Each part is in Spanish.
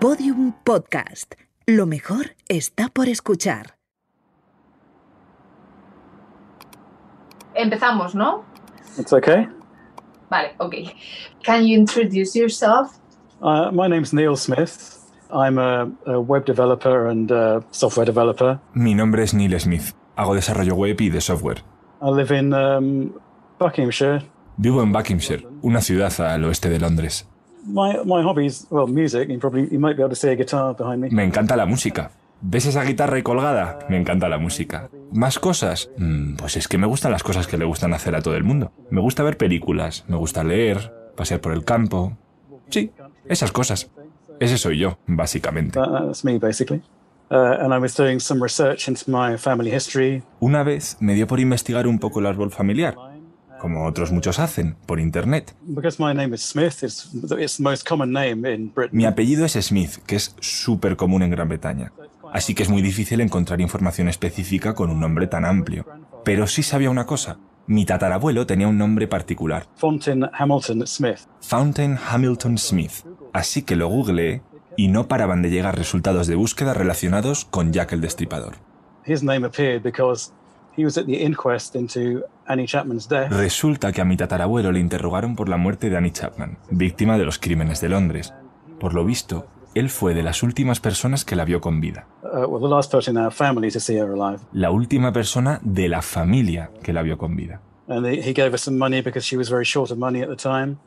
Podium Podcast. Lo mejor está por escuchar. Empezamos, ¿no? It's okay. Vale, ok. Can you introduce yourself? Uh, my name's Neil Smith. I'm a, a web developer and a software developer. Mi nombre es Neil Smith. Hago desarrollo web y de software. I live in um, Buckinghamshire. Vivo en Buckinghamshire, una ciudad al oeste de Londres. My my hobbies, well, music. You probably you might be able to see a guitar behind me. Me encanta la música. ¿Ves esa guitarra ahí colgada? Me encanta la música. ¿Más cosas? Mm, pues es que me gustan las cosas que le gustan hacer a todo el mundo. Me gusta ver películas, me gusta leer, pasear por el campo. Sí, esas cosas. Ese soy yo, básicamente. That- that's me basically. And I was doing some research into my family history. Una vez me dio por investigar un poco el árbol familiar, como otros muchos hacen, por internet. Mi apellido es Smith, que es súper común en Gran Bretaña. Así que es muy difícil encontrar información específica con un nombre tan amplio. Pero sí sabía una cosa. Mi tatarabuelo tenía un nombre particular, Fontaine Hamilton Smith. Fountain Hamilton Smith. Así que lo googleé y no paraban de llegar resultados de búsqueda relacionados con Jack el Destripador. His name appeared because Resulta que a mi tatarabuelo le interrogaron por la muerte de Annie Chapman, víctima de los crímenes de Londres. Por lo visto, él fue de las últimas personas que la vio con vida. Uh. La última persona de la familia que la vio con vida.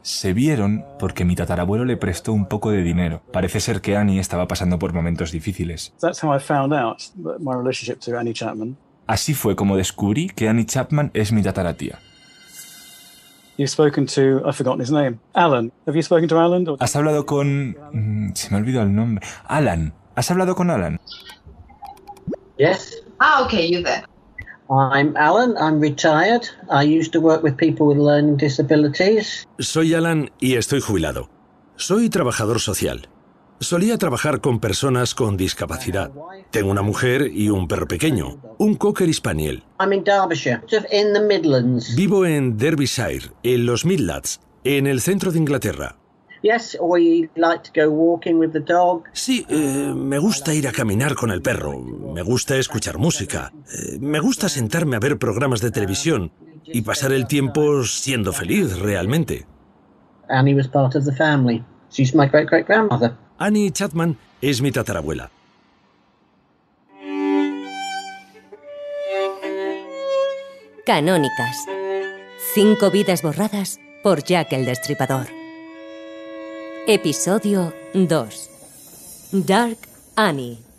Se vieron porque mi tatarabuelo le prestó un poco de dinero. Parece ser que Annie estaba pasando por momentos difíciles. Así fue como descubrí que Annie Chapman es mi tataratía. You've spoken to, I've forgotten his name, Alan. Have you spoken to Alan? Or- ¿Has hablado con... mm, Se me olvidó el nombre. Alan. ¿Has hablado con Alan? Yes, Ah, ok, you there. I'm Alan. I'm retired. I used to work with people with learning disabilities. Soy Alan y estoy jubilado. Soy trabajador social. Solía trabajar con personas con discapacidad. Tengo una mujer y un perro pequeño, un cocker spaniel. Vivo en Derbyshire, en los Midlands, en el centro de Inglaterra. Sí, eh, me gusta ir a caminar con el perro, me gusta escuchar música, eh, me gusta sentarme a ver programas de televisión y pasar el tiempo siendo feliz realmente. Annie was part of the family. She's my great great grandmother. Annie Chapman es mi tatarabuela. Canónicas. Cinco vidas borradas por Jack el Destripador. Episodio 2. Dark Annie.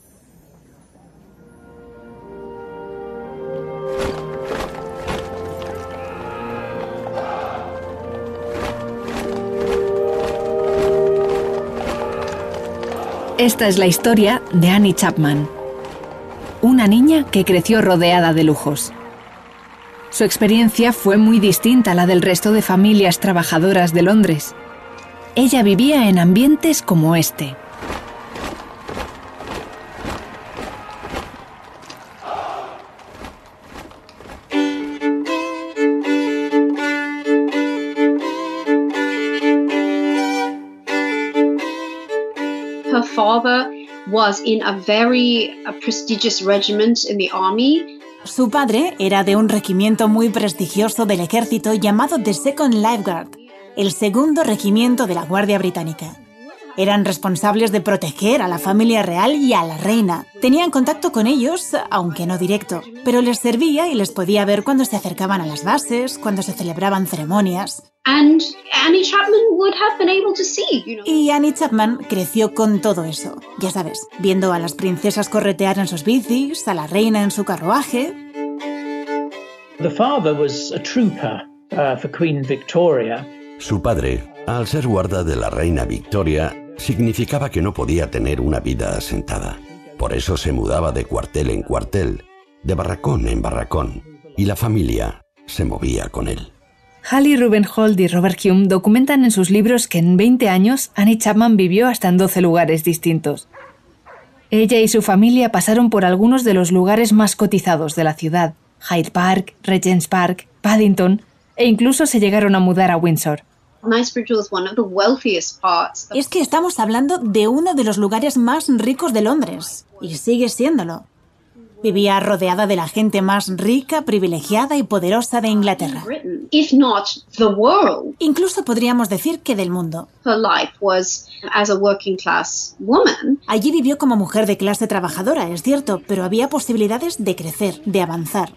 Esta es la historia de Annie Chapman, una niña que creció rodeada de lujos. Su experiencia fue muy distinta a la del resto de familias trabajadoras de Londres. Ella vivía en ambientes como este. Her father was in a very uh, prestigious regiment in the army. Su padre era de un regimiento muy prestigioso del ejército llamado The Second Life Guard, el segundo regimiento de la Guardia Británica. Eran responsables de proteger a la familia real y a la reina. Tenían contacto con ellos, aunque no directo, pero les servía y les podía ver cuando se acercaban a las bases, cuando se celebraban ceremonias. And Annie Chapman would have been able to see, you know. Y Annie Chapman creció con todo eso, ya sabes, viendo a las princesas corretear en sus bicis, a la reina en su carruaje. The father was a trooper uh, for Queen Victoria. Su padre, al ser guarda de la reina Victoria, significaba que no podía tener una vida asentada. Por eso se mudaba de cuartel en cuartel, de barracón en barracón, y la familia se movía con él. Halley Rubenhold y Robert Hume documentan en sus libros que en 20 años Annie Chapman vivió hasta en 12 lugares distintos. Ella y su familia pasaron por algunos de los lugares más cotizados de la ciudad, Hyde Park, Regent's Park, Paddington, e incluso se llegaron a mudar a Windsor. Es que estamos hablando de uno de los lugares más ricos de Londres, y sigue siéndolo. Vivía rodeada de la gente más rica, privilegiada y poderosa de Inglaterra. Incluso podríamos decir que del mundo. Allí vivió como mujer de clase trabajadora, es cierto, pero había posibilidades de crecer, de avanzar.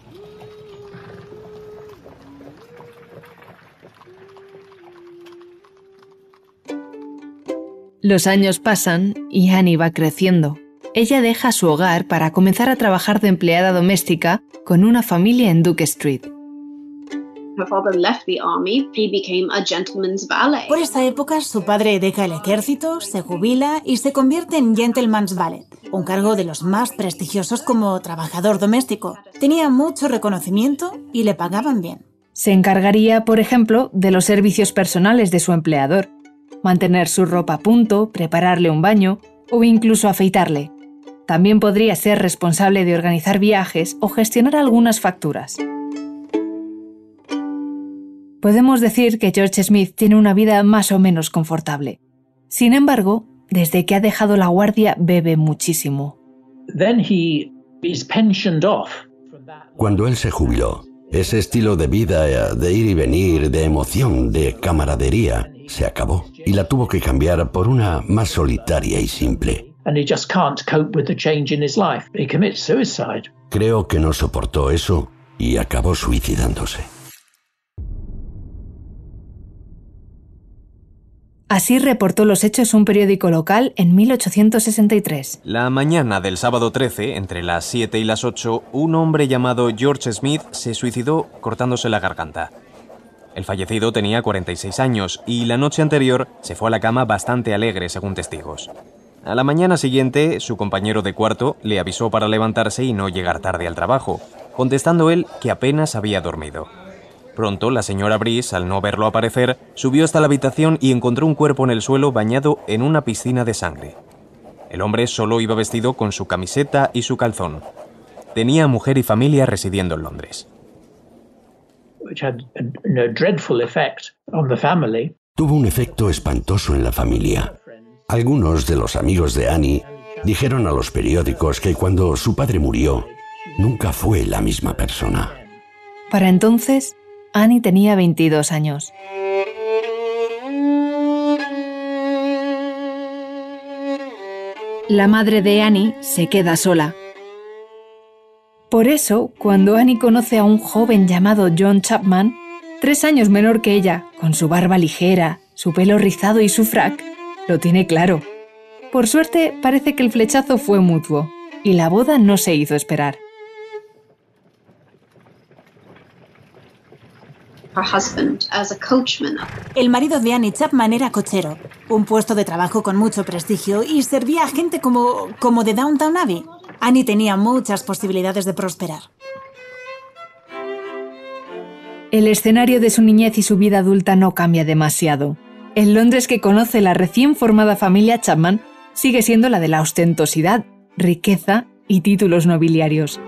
Los años pasan y Annie va creciendo. Ella deja su hogar para comenzar a trabajar de empleada doméstica con una familia en Duke Street. Por esta época, su padre deja el ejército, se jubila y se convierte en Gentleman's Valet, un cargo de los más prestigiosos como trabajador doméstico. Tenía mucho reconocimiento y le pagaban bien. Se encargaría, por ejemplo, de los servicios personales de su empleador, mantener su ropa a punto, prepararle un baño o incluso afeitarle. También podría ser responsable de organizar viajes o gestionar algunas facturas. Podemos decir que George Smith tiene una vida más o menos confortable. Sin embargo, desde que ha dejado la guardia bebe muchísimo. Cuando él se jubiló, ese estilo de vida, de ir y venir, de emoción, de camaradería, se acabó y la tuvo que cambiar por una más solitaria y simple. Creo que no soportó eso y acabó suicidándose. Así reportó los hechos un periódico local en 1863. La mañana del sábado 13, entre las 7 y las 8, un hombre llamado George Smith se suicidó cortándose la garganta. El fallecido tenía 46 años y la noche anterior se fue a la cama bastante alegre, según testigos. A la mañana siguiente, su compañero de cuarto le avisó para levantarse y no llegar tarde al trabajo, contestando él que apenas había dormido. Pronto, la señora Brice, al no verlo aparecer, subió hasta la habitación y encontró un cuerpo en el suelo bañado en una piscina de sangre. El hombre solo iba vestido con su camiseta y su calzón. Tenía mujer y familia residiendo en Londres. Tuvo un efecto espantoso en la familia. Algunos de los amigos de Annie dijeron a los periódicos que cuando su padre murió, nunca fue la misma persona. Para entonces, Annie tenía 22 años. La madre de Annie se queda sola. Por eso, cuando Annie conoce a un joven llamado John Chapman, tres años menor que ella, con su barba ligera, su pelo rizado y su frac, lo tiene claro. Por suerte, parece que el flechazo fue mutuo, y la boda no se hizo esperar. El marido de Annie Chapman era cochero, un puesto de trabajo con mucho prestigio y servía a gente como, como de Downtown Abbey. Annie tenía muchas posibilidades de prosperar. El escenario de su niñez y su vida adulta no cambia demasiado. El Londres que conoce la recién formada familia Chapman sigue siendo la de la ostentosidad, riqueza y títulos nobiliarios.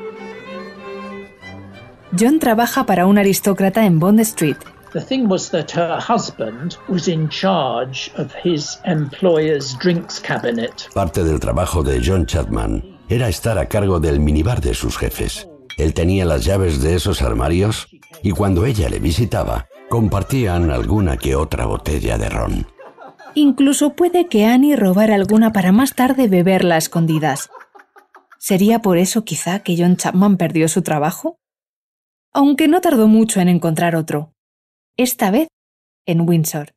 John trabaja para un aristócrata en Bond Street. The thing was that her husband was in charge of his employer's drinks cabinet. Parte del trabajo de John Chapman era estar a cargo del minibar de sus jefes. Él tenía las llaves de esos armarios y cuando ella le visitaba, compartían alguna que otra botella de ron. Incluso puede que Annie robara alguna para más tarde beberla a escondidas. ¿Sería por eso quizá que John Chapman perdió su trabajo? aunque no tardó mucho en encontrar otro, esta vez en Windsor.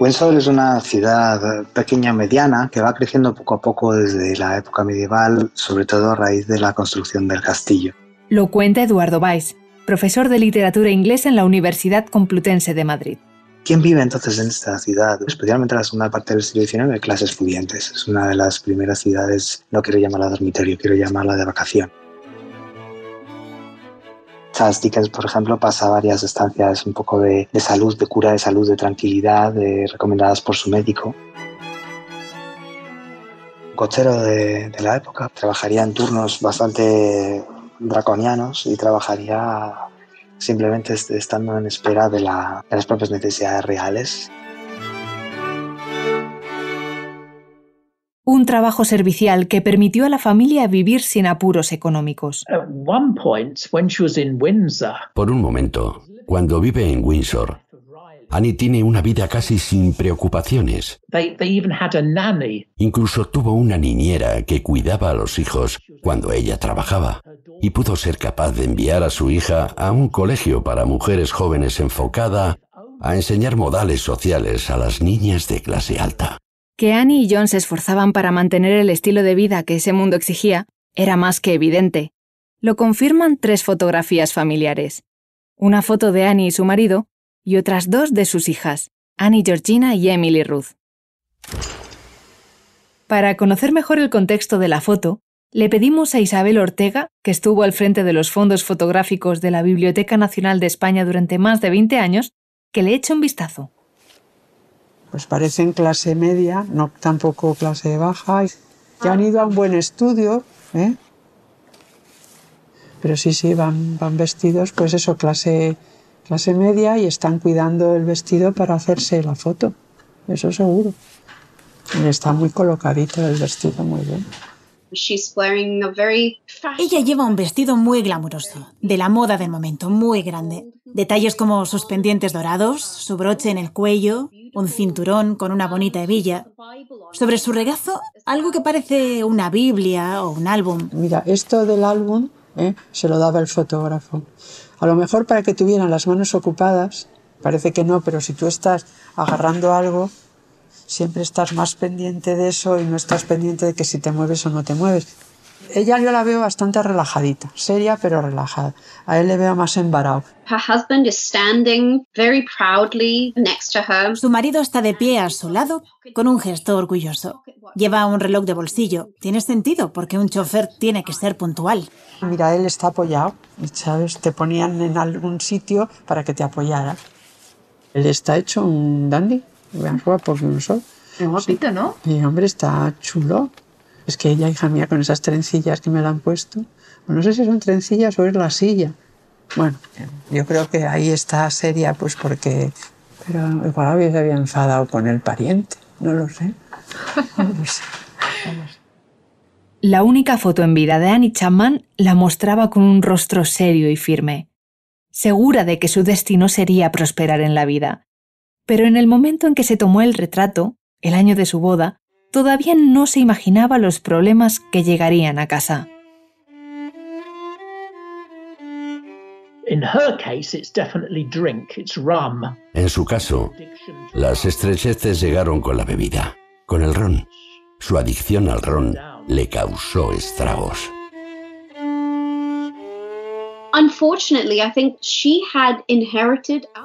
Windsor es una ciudad pequeña mediana que va creciendo poco a poco desde la época medieval, sobre todo a raíz de la construcción del castillo. Lo cuenta Eduardo Weiss, profesor de literatura inglesa en la Universidad Complutense de Madrid. ¿Quién vive entonces en esta ciudad? Especialmente en la segunda parte del siglo XIX, clases pudientes. Es una de las primeras ciudades, no quiero llamarla dormitorio, quiero llamarla de vacación. Dickens, por ejemplo, pasa varias estancias un poco de, salud, de cura de salud, de tranquilidad, recomendadas por su médico. cochero de, de la época. Trabajaría en turnos bastante draconianos y trabajaría simplemente est- estando en espera de, la- de las propias necesidades reales. Un trabajo servicial que permitió a la familia vivir sin apuros económicos. Por un momento, cuando vive en Windsor, Annie tiene una vida casi sin preocupaciones. Incluso tuvo una niñera que cuidaba a los hijos cuando ella trabajaba y pudo ser capaz de enviar a su hija a un colegio para mujeres jóvenes enfocada a enseñar modales sociales a las niñas de clase alta. Que Annie y John se esforzaban para mantener el estilo de vida que ese mundo exigía era más que evidente. Lo confirman tres fotografías familiares. Una foto de Annie y su marido y otras dos de sus hijas, Annie Georgina y Emily Ruth. Para conocer mejor el contexto de la foto, le pedimos a Isabel Ortega, que estuvo al frente de los fondos fotográficos de la Biblioteca Nacional de España durante más de 20 años, que le eche un vistazo. Pues parecen clase media, no tampoco clase baja, que han ido a un buen estudio, ¿eh? Pero sí, sí, van, van vestidos, pues eso, clase, clase media y están cuidando el vestido para hacerse la foto, eso seguro. Está muy colocadito el vestido, muy bien. She's wearing a very Ella lleva un vestido muy glamuroso, de la moda del momento, muy grande. Detalles como sus pendientes dorados, su broche en el cuello, un cinturón con una bonita hebilla. Sobre su regazo, algo que parece una Biblia o un álbum. Mira, esto del álbum ¿eh? se lo daba el fotógrafo. A lo mejor para que tuvieran las manos ocupadas, parece que no, pero si tú estás agarrando algo, siempre estás más pendiente de eso y no estás pendiente de que si te mueves o no te mueves. Ella yo la veo bastante relajadita, seria pero relajada. A él le veo más embarado. her husband is standing very proudly next to her. Su marido está de pie a su lado con un gesto orgulloso. Lleva un reloj de bolsillo. Tiene sentido porque un chofer tiene que ser puntual. Mira, él está apoyado, ¿sabes? Te ponían en algún sitio para que te apoyara. Él está hecho un dandy, más guapo que un sol. Qué guapito, ¿no? Y hombre, está chulo. Es que ella, hija mía, con esas trencillas que me la han puesto, pues no sé si son trencillas o es la silla. Bueno, yo creo que ahí está seria, pues porque. Pero igual había- se había enfadado con el pariente, no lo sé. No lo sé. La única foto en vida de Annie Chapman la mostraba con un rostro serio y firme, segura de que su destino sería prosperar en la vida. Pero en el momento en que se tomó el retrato, el año de su boda, todavía no se imaginaba los problemas que llegarían a casa. En su caso, las estrecheces llegaron con la bebida, con el ron. Su adicción al ron le causó estragos.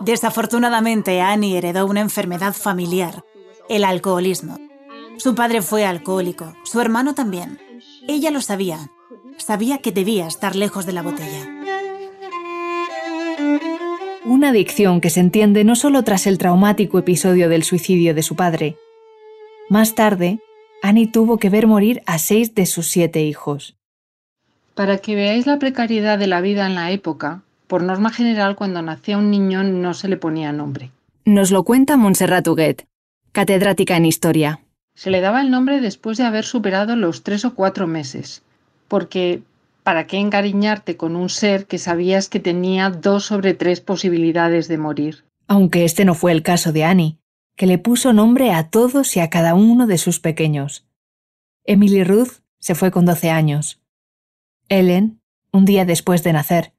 Desafortunadamente, Annie heredó una enfermedad familiar, el alcoholismo. Su padre fue alcohólico, su hermano también. Ella lo sabía. Sabía que debía estar lejos de la botella. Una adicción que se entiende no solo tras el traumático episodio del suicidio de su padre. Más tarde, Annie tuvo que ver morir a seis de sus siete hijos. Para que veáis la precariedad de la vida en la época, por norma general cuando nacía un niño no se le ponía nombre. Nos lo cuenta Montserrat Huguet, catedrática en historia. Se le daba el nombre después de haber superado los tres o cuatro meses, porque ¿para qué encariñarte con un ser que sabías que tenía dos sobre tres posibilidades de morir? Aunque este no fue el caso de Annie, que le puso nombre a todos y a cada uno de sus pequeños. Emily Ruth se fue con 12 años. Ellen, un día después de nacer.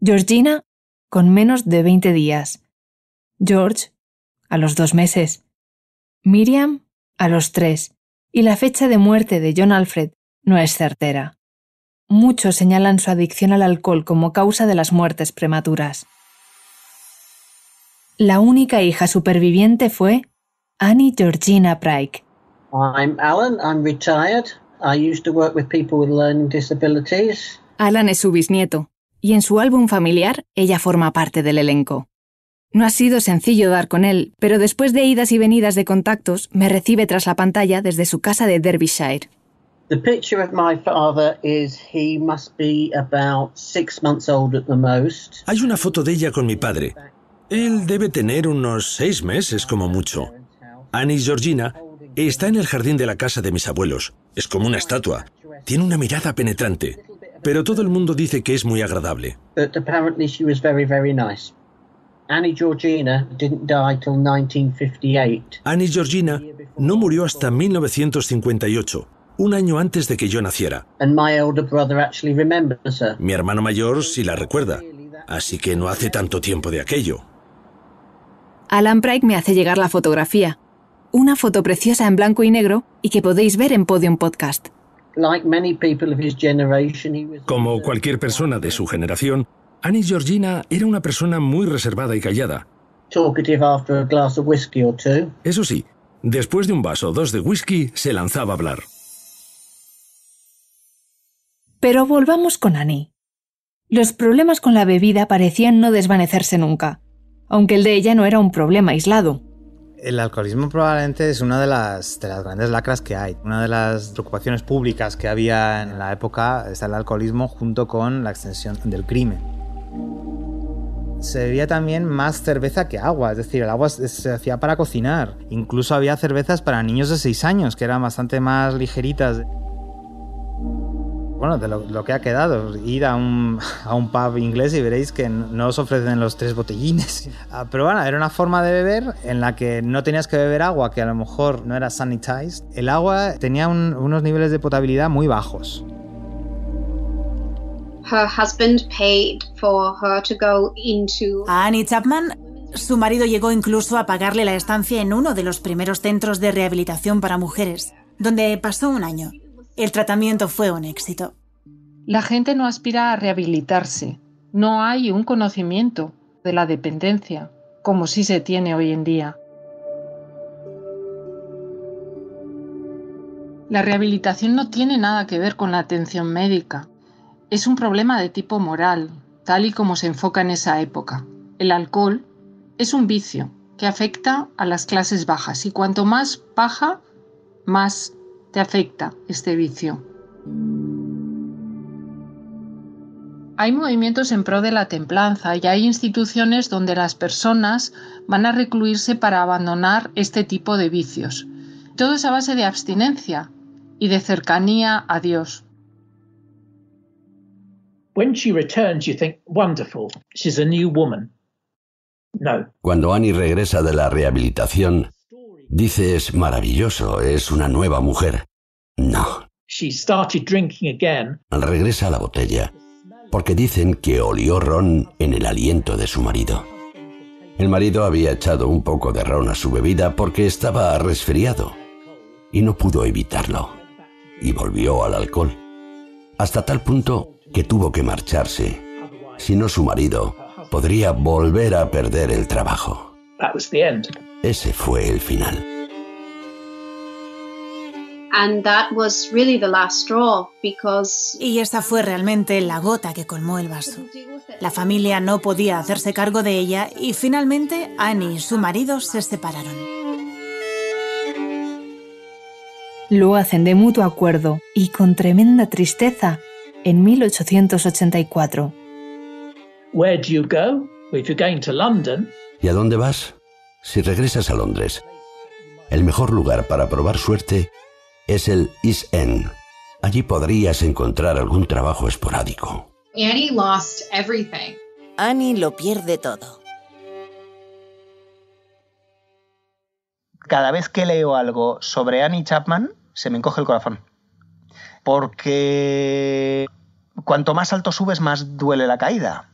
Georgina, con menos de 20 días. George, a los dos meses. Miriam, a los tres. Y la fecha de muerte de John Alfred no es certera. Muchos señalan su adicción al alcohol como causa de las muertes prematuras. La única hija superviviente fue Annie Georgina Pryke. I'm Alan. I'm retired. I used to work with people with learning disabilities. Alan es su bisnieto, y en su álbum familiar ella forma parte del elenco. No ha sido sencillo dar con él, pero después de idas y venidas de contactos, me recibe tras la pantalla desde su casa de Derbyshire. The picture of my father is he must be about six months old at the most. Hay una foto de ella con mi padre. Él debe tener unos seis meses como mucho. Annie Georgina está en el jardín de la casa de mis abuelos. Es como una estatua. Tiene una mirada penetrante. Pero todo el mundo dice que es muy agradable. But apparently she was very, very nice. Annie Georgina didn't die till 1958. Annie Georgina no murió hasta 1958, un año antes de que yo naciera. And my elder brother actually remembers her. Mi hermano mayor sí la recuerda, así que no hace tanto tiempo de aquello. Alan Pryke me hace llegar la fotografía. Una foto preciosa en blanco y negro y que podéis ver en Podium Podcast. Como cualquier persona de su generación, Annie Georgina era una persona muy reservada y callada. talkative after a glass of whiskey or two. Eso sí, después de un vaso o dos de whisky, se lanzaba a hablar. Pero volvamos con Annie. Los problemas con la bebida parecían no desvanecerse nunca, aunque el de ella no era un problema aislado. El alcoholismo probablemente es una de las, de las grandes lacras que hay. Una de las preocupaciones públicas que había en la época está el alcoholismo junto con la extensión del crimen. Se bebía también más cerveza que agua, es decir, el agua se se hacía para cocinar. Incluso había cervezas para niños de 6 años que eran bastante más ligeritas. Bueno, de lo, lo que ha quedado, ir a un, a un pub inglés y veréis que no os ofrecen los tres botellines. Ah, Pero bueno, era una forma de beber en la que no tenías que beber agua que a lo mejor no era sanitized. El agua tenía un- unos niveles de potabilidad muy bajos. Her husband paid for her to go into A Annie Chapman, su marido llegó incluso a pagarle la estancia en uno de los primeros centros de rehabilitación para mujeres, donde pasó un año. El tratamiento fue un éxito. La gente no aspira a rehabilitarse. No hay un conocimiento de la dependencia, como sí se tiene hoy en día. La rehabilitación no tiene nada que ver con la atención médica. Es un problema de tipo moral, tal y como se enfoca en esa época. El alcohol es un vicio que afecta a las clases bajas y cuanto más baja, más te afecta este vicio. Hay movimientos en pro de la templanza y hay instituciones donde las personas van a recluirse para abandonar este tipo de vicios. Todo es a base de abstinencia y de cercanía a Dios. When she returns, you think, wonderful, she's a new woman. No. Cuando Annie regresa de la rehabilitación, dices, maravilloso, es una nueva mujer. No, She started drinking again. regresa a la botella, porque dicen que olió ron en el aliento de su marido. El marido había echado un poco de ron a su bebida porque estaba resfriado y no pudo evitarlo, y volvió al alcohol, hasta tal punto que tuvo que marcharse. Si no su marido, podría volver a perder el trabajo. That was the end. Ese fue el final. and that was really the last straw because Y esa fue realmente la gota que colmó el vaso. La familia no podía hacerse cargo de ella y finalmente Annie y su marido se separaron. Lo hacen de mutuo acuerdo y con tremenda tristeza en 1884. Where do you go? If you're going to London, ¿Y a dónde vas? Si regresas a Londres, el mejor lugar para probar suerte es el East End. Allí podrías encontrar algún trabajo esporádico. Annie lost everything. Annie lo pierde todo. Cada vez que leo algo sobre Annie Chapman, se me encoge el corazón. Porque cuanto más alto subes, más duele la caída.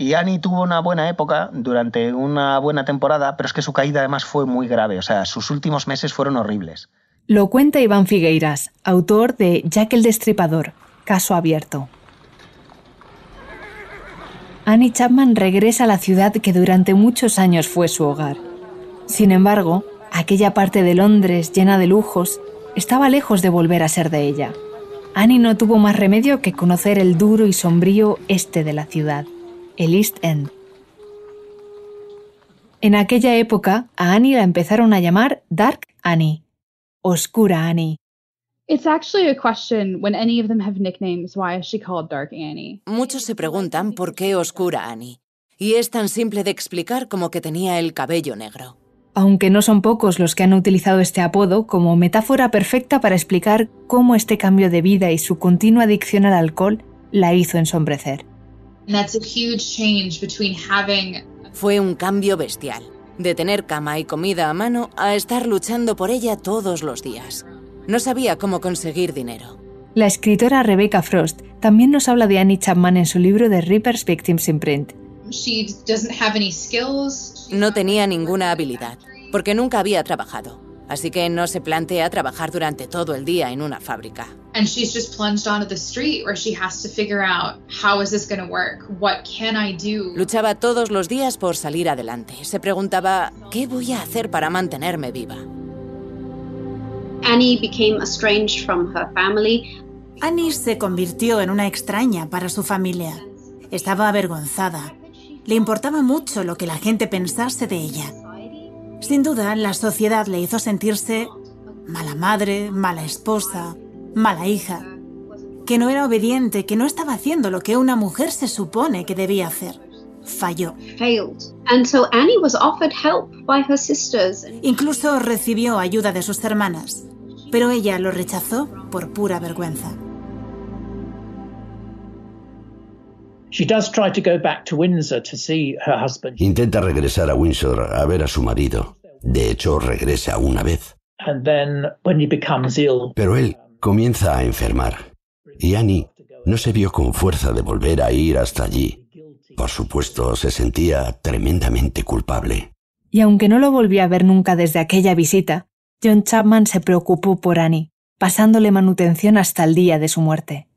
Y Annie tuvo una buena época durante una buena temporada, pero es que su caída además fue muy grave. O sea, sus últimos meses fueron horribles. Lo cuenta Iván Figueiras, autor de Jack el Destripador, caso abierto. Annie Chapman regresa a la ciudad que durante muchos años fue su hogar. Sin embargo, aquella parte de Londres llena de lujos estaba lejos de volver a ser de ella. Annie no tuvo más remedio que conocer el duro y sombrío este de la ciudad, el East End. En aquella época, a Annie la empezaron a llamar Dark Annie, Oscura Annie. Muchos se preguntan por qué Oscura Annie. Y es tan simple de explicar como que tenía el cabello negro. Aunque no son pocos los que han utilizado este apodo como metáfora perfecta para explicar cómo este cambio de vida y su continua adicción al alcohol la hizo ensombrecer. Fue un cambio bestial, de tener cama y comida a mano a estar luchando por ella todos los días. No sabía cómo conseguir dinero. La escritora Rebecca Frost también nos habla de Annie Chapman en su libro The Reaper's Victims in Print. she doesn't have any skills. No tenía ninguna habilidad, porque nunca había trabajado. Así que no se plantea trabajar durante todo el día en una fábrica. And she's just plunged onto the street where she has to figure out how is this going to work? What can I do? Luchaba todos los días por salir adelante. Se preguntaba, ¿qué voy a hacer para mantenerme viva? Annie became estranged from her family. Annie se convirtió en una extraña para su familia. Estaba avergonzada. Le importaba mucho lo que la gente pensase de ella. Sin duda, la sociedad le hizo sentirse mala madre, mala esposa, mala hija, que no era obediente, que no estaba haciendo lo que una mujer se supone que debía hacer. Falló. Failed. And so Annie was offered help by her sisters. Incluso recibió ayuda de sus hermanas, pero ella lo rechazó por pura vergüenza. She does try to go back to Windsor to see her husband. Intenta regresar a Windsor a ver a su marido. De hecho, regresa una vez. And then when he becomes ill, Pero él comienza a enfermar. Y Annie no se vio con fuerza de volver a ir hasta allí. Por supuesto, se sentía tremendamente culpable. Y aunque no lo volvió a ver nunca desde aquella visita, John Chapman se preocupó por Annie, pasándole manutención hasta el día de su muerte.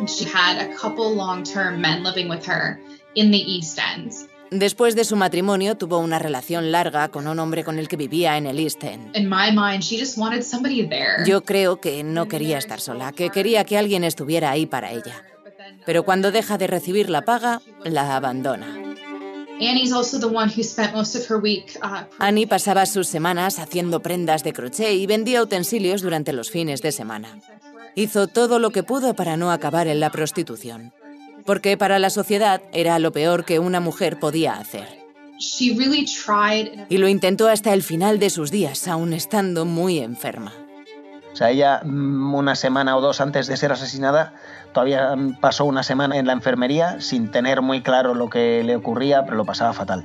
and she had a couple long-term men living with her in the East End. Después de su matrimonio tuvo una relación larga con un hombre con el que vivía en el East End. Yo creo que no quería estar sola, que quería que alguien estuviera ahí para ella. Pero cuando deja de recibir la paga, la abandona. Uh, Annie pasaba sus semanas haciendo prendas de crochet y vendía utensilios durante los fines de semana. Hizo todo lo que pudo para no acabar en la prostitución, porque para la sociedad era lo peor que una mujer podía hacer. she really tried. Y lo intentó hasta el final de sus días, aún estando muy enferma. O sea, ella mm, una semana o dos antes de ser asesinada todavía mm, pasó una semana en la enfermería sin tener muy claro lo que le ocurría, pero lo pasaba fatal.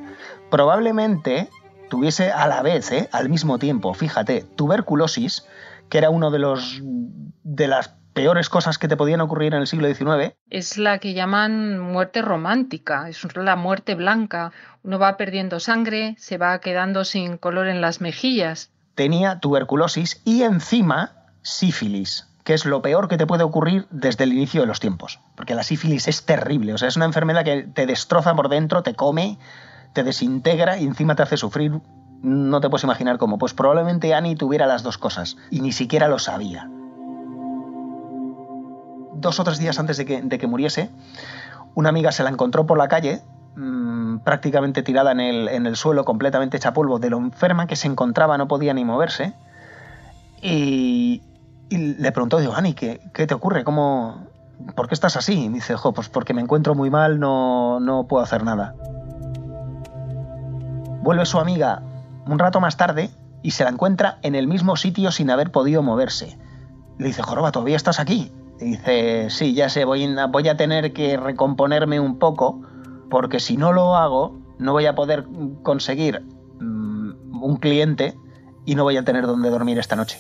Probablemente tuviese a la vez, ¿eh? al mismo tiempo, fíjate, tuberculosis, que era uno de los de las peores cosas que te podían ocurrir en el siglo XIX. Es la que llaman muerte romántica, es la muerte blanca. Uno va perdiendo sangre, se va quedando sin color en las mejillas. Tenía tuberculosis y encima sífilis, que es lo peor que te puede ocurrir desde el inicio de los tiempos. Porque la sífilis es terrible, o sea, es una enfermedad que te destroza por dentro, te come, te desintegra y encima te hace sufrir. No te puedes imaginar cómo. Pues probablemente Annie tuviera las dos cosas y ni siquiera lo sabía. Dos o tres días antes de que, muriese, una amiga se la encontró por la calle, mmm, prácticamente tirada en el, suelo, completamente hecha polvo, de lo enferma que se encontraba, no podía ni moverse. Y, y le preguntó, digo, Ani, ¿qué, ¿qué, te ocurre? ¿Cómo, ¿Por qué estás así? Y me dice, jo, pues porque me encuentro muy mal, no, no puedo hacer nada. Vuelve su amiga un rato más tarde y se la encuentra en el mismo sitio sin haber podido moverse. Le dice, Joroba, ¿todavía estás aquí? Dice, sí, ya sé, voy, a tener que recomponerme un poco, porque si no lo hago, no voy a poder conseguir um, un cliente y no voy a tener donde dormir esta noche.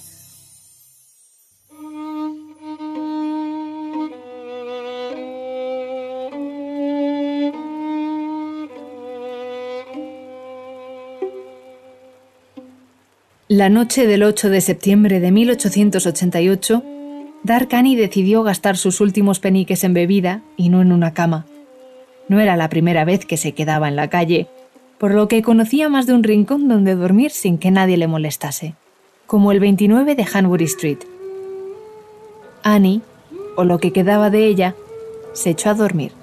La noche del 8 de septiembre de 1888, Dark Annie decidió gastar sus últimos peniques en bebida y no en una cama. No era la primera vez que se quedaba en la calle, por lo que conocía más de un rincón donde dormir sin que nadie le molestase, como el 29 de Hanbury Street. Annie, o lo que quedaba de ella, se echó a dormir.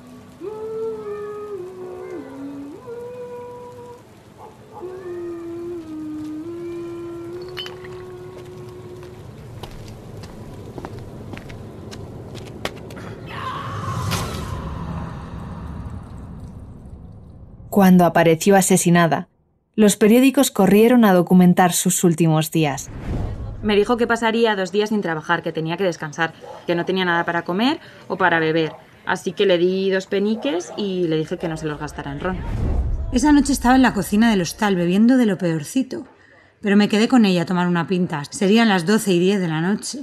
Cuando apareció asesinada. Los periódicos corrieron a documentar sus últimos días. Me dijo que pasaría dos días sin trabajar, que tenía que descansar, que no tenía nada para comer o para beber. Así que le di dos peniques y le dije que no se los gastara en ron. Esa noche estaba en la cocina del hostal bebiendo de lo peorcito, pero me quedé con ella a tomar una pinta. Serían las doce y diez de la noche.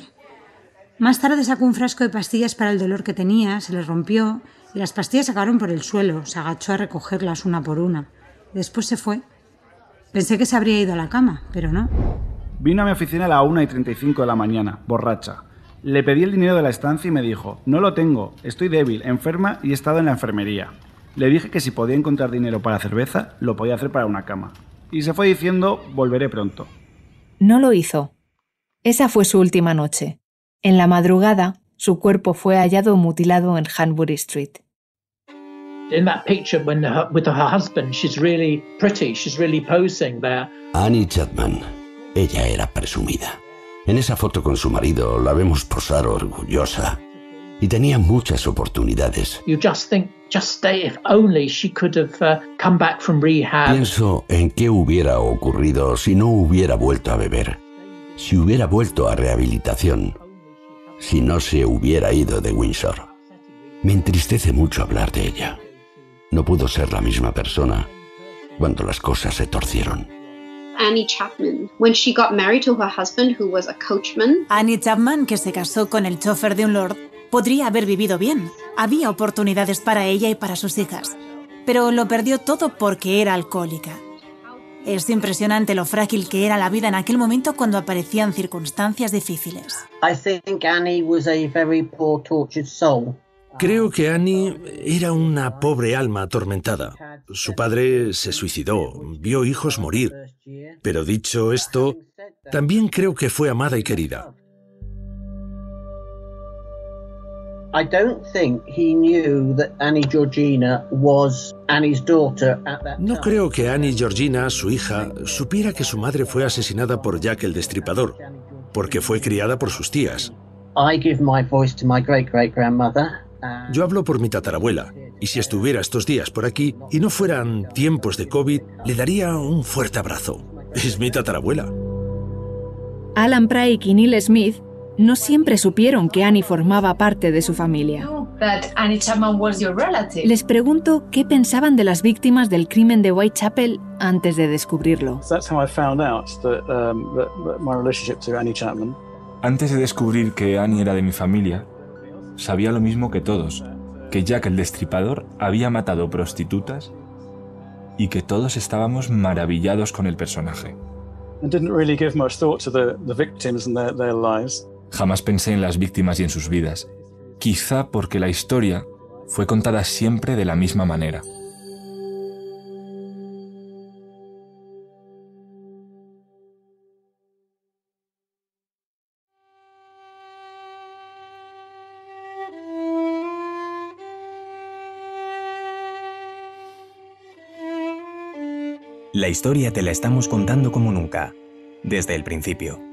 Más tarde sacó un frasco de pastillas para el dolor que tenía, se le rompió y las pastillas acabaron por el suelo. Se agachó a recogerlas una por una. Después se fue. Pensé que se habría ido a la cama, pero no. Vino a mi oficina a la 1 y 35 de la mañana, borracha. Le pedí el dinero de la estancia y me dijo, no lo tengo, estoy débil, enferma y he estado en la enfermería. Le dije que si podía encontrar dinero para cerveza, lo podía hacer para una cama. Y se fue diciendo, volveré pronto. No lo hizo. Esa fue su última noche. En la madrugada, su cuerpo fue hallado mutilado en Hanbury Street. In that picture, when her, with her husband, she's really pretty, she's really posing there. Annie Chapman. Ella era presumida. En esa foto con su marido la vemos posar orgullosa. Y tenía muchas oportunidades. You just think, just stay if only she could have uh, come back from rehab. Pienso en qué hubiera ocurrido si no hubiera vuelto a beber, si hubiera vuelto a rehabilitación, si no se hubiera ido de Windsor. Me entristece mucho hablar de ella. No pudo ser la misma persona cuando las cosas se torcieron. Annie Chapman, when she got married to her husband, who was a coachman. Annie Chapman, que se casó con el chofer de un lord, podría haber vivido bien. Había oportunidades para ella y para sus hijas. Pero lo perdió todo porque era alcohólica. Es impresionante lo frágil que era la vida en aquel momento cuando aparecían circunstancias difíciles. Creo que Annie era una pobre alma atormentada. Su padre se suicidó, vio hijos morir. Pero dicho esto, también creo que fue amada y querida. I don't think he knew that Annie Georgina was Annie's daughter at that No creo que Annie Georgina, su hija, supiera que su madre fue asesinada por Jack el Destripador, porque fue criada por sus tías. I give my voice to my great great grandmother. Yo hablo por mi tatarabuela, y si estuviera estos días por aquí y no fueran tiempos de COVID, le daría un fuerte abrazo. Es mi tatarabuela. Alan Pryke y Neil Smith no siempre supieron que Annie formaba parte de su familia. That Annie Chapman was your relative. Les pregunto qué pensaban de las víctimas del crimen de Whitechapel antes de descubrirlo. That's how I found out that, um, that, that my relationship to Annie Chapman. Antes de descubrir que Annie era de mi familia, sabía lo mismo que todos, que Jack el Destripador había matado prostitutas y que todos estábamos maravillados con el personaje. I didn't really give much thought to the, the victims and their, their lives. Jamás pensé en las víctimas y en sus vidas, quizá porque la historia fue contada siempre de la misma manera. La historia te la estamos contando como nunca, desde el principio.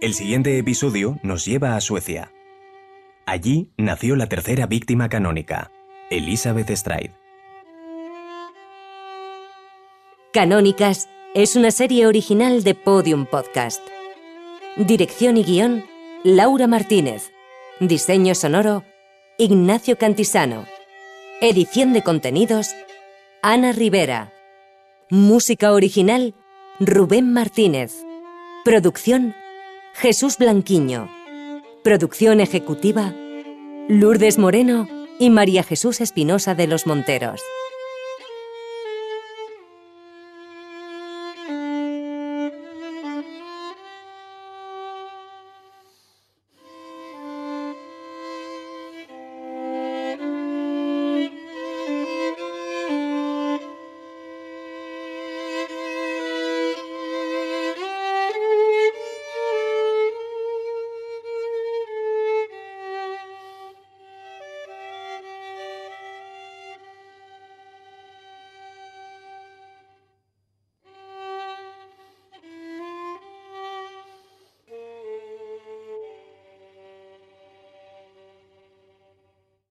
El siguiente episodio nos lleva a Suecia. Allí nació la tercera víctima canónica, Elizabeth Stride. Canónicas es una serie original de Podium Podcast. Dirección y guion, Laura Martínez. Diseño sonoro, Ignacio Cantisano. Edición de contenidos, Ana Rivera. Música original, Rubén Martínez. Producción, Jesús Blanquiño. Producción ejecutiva, Lourdes Moreno y María Jesús Espinosa de los Monteros.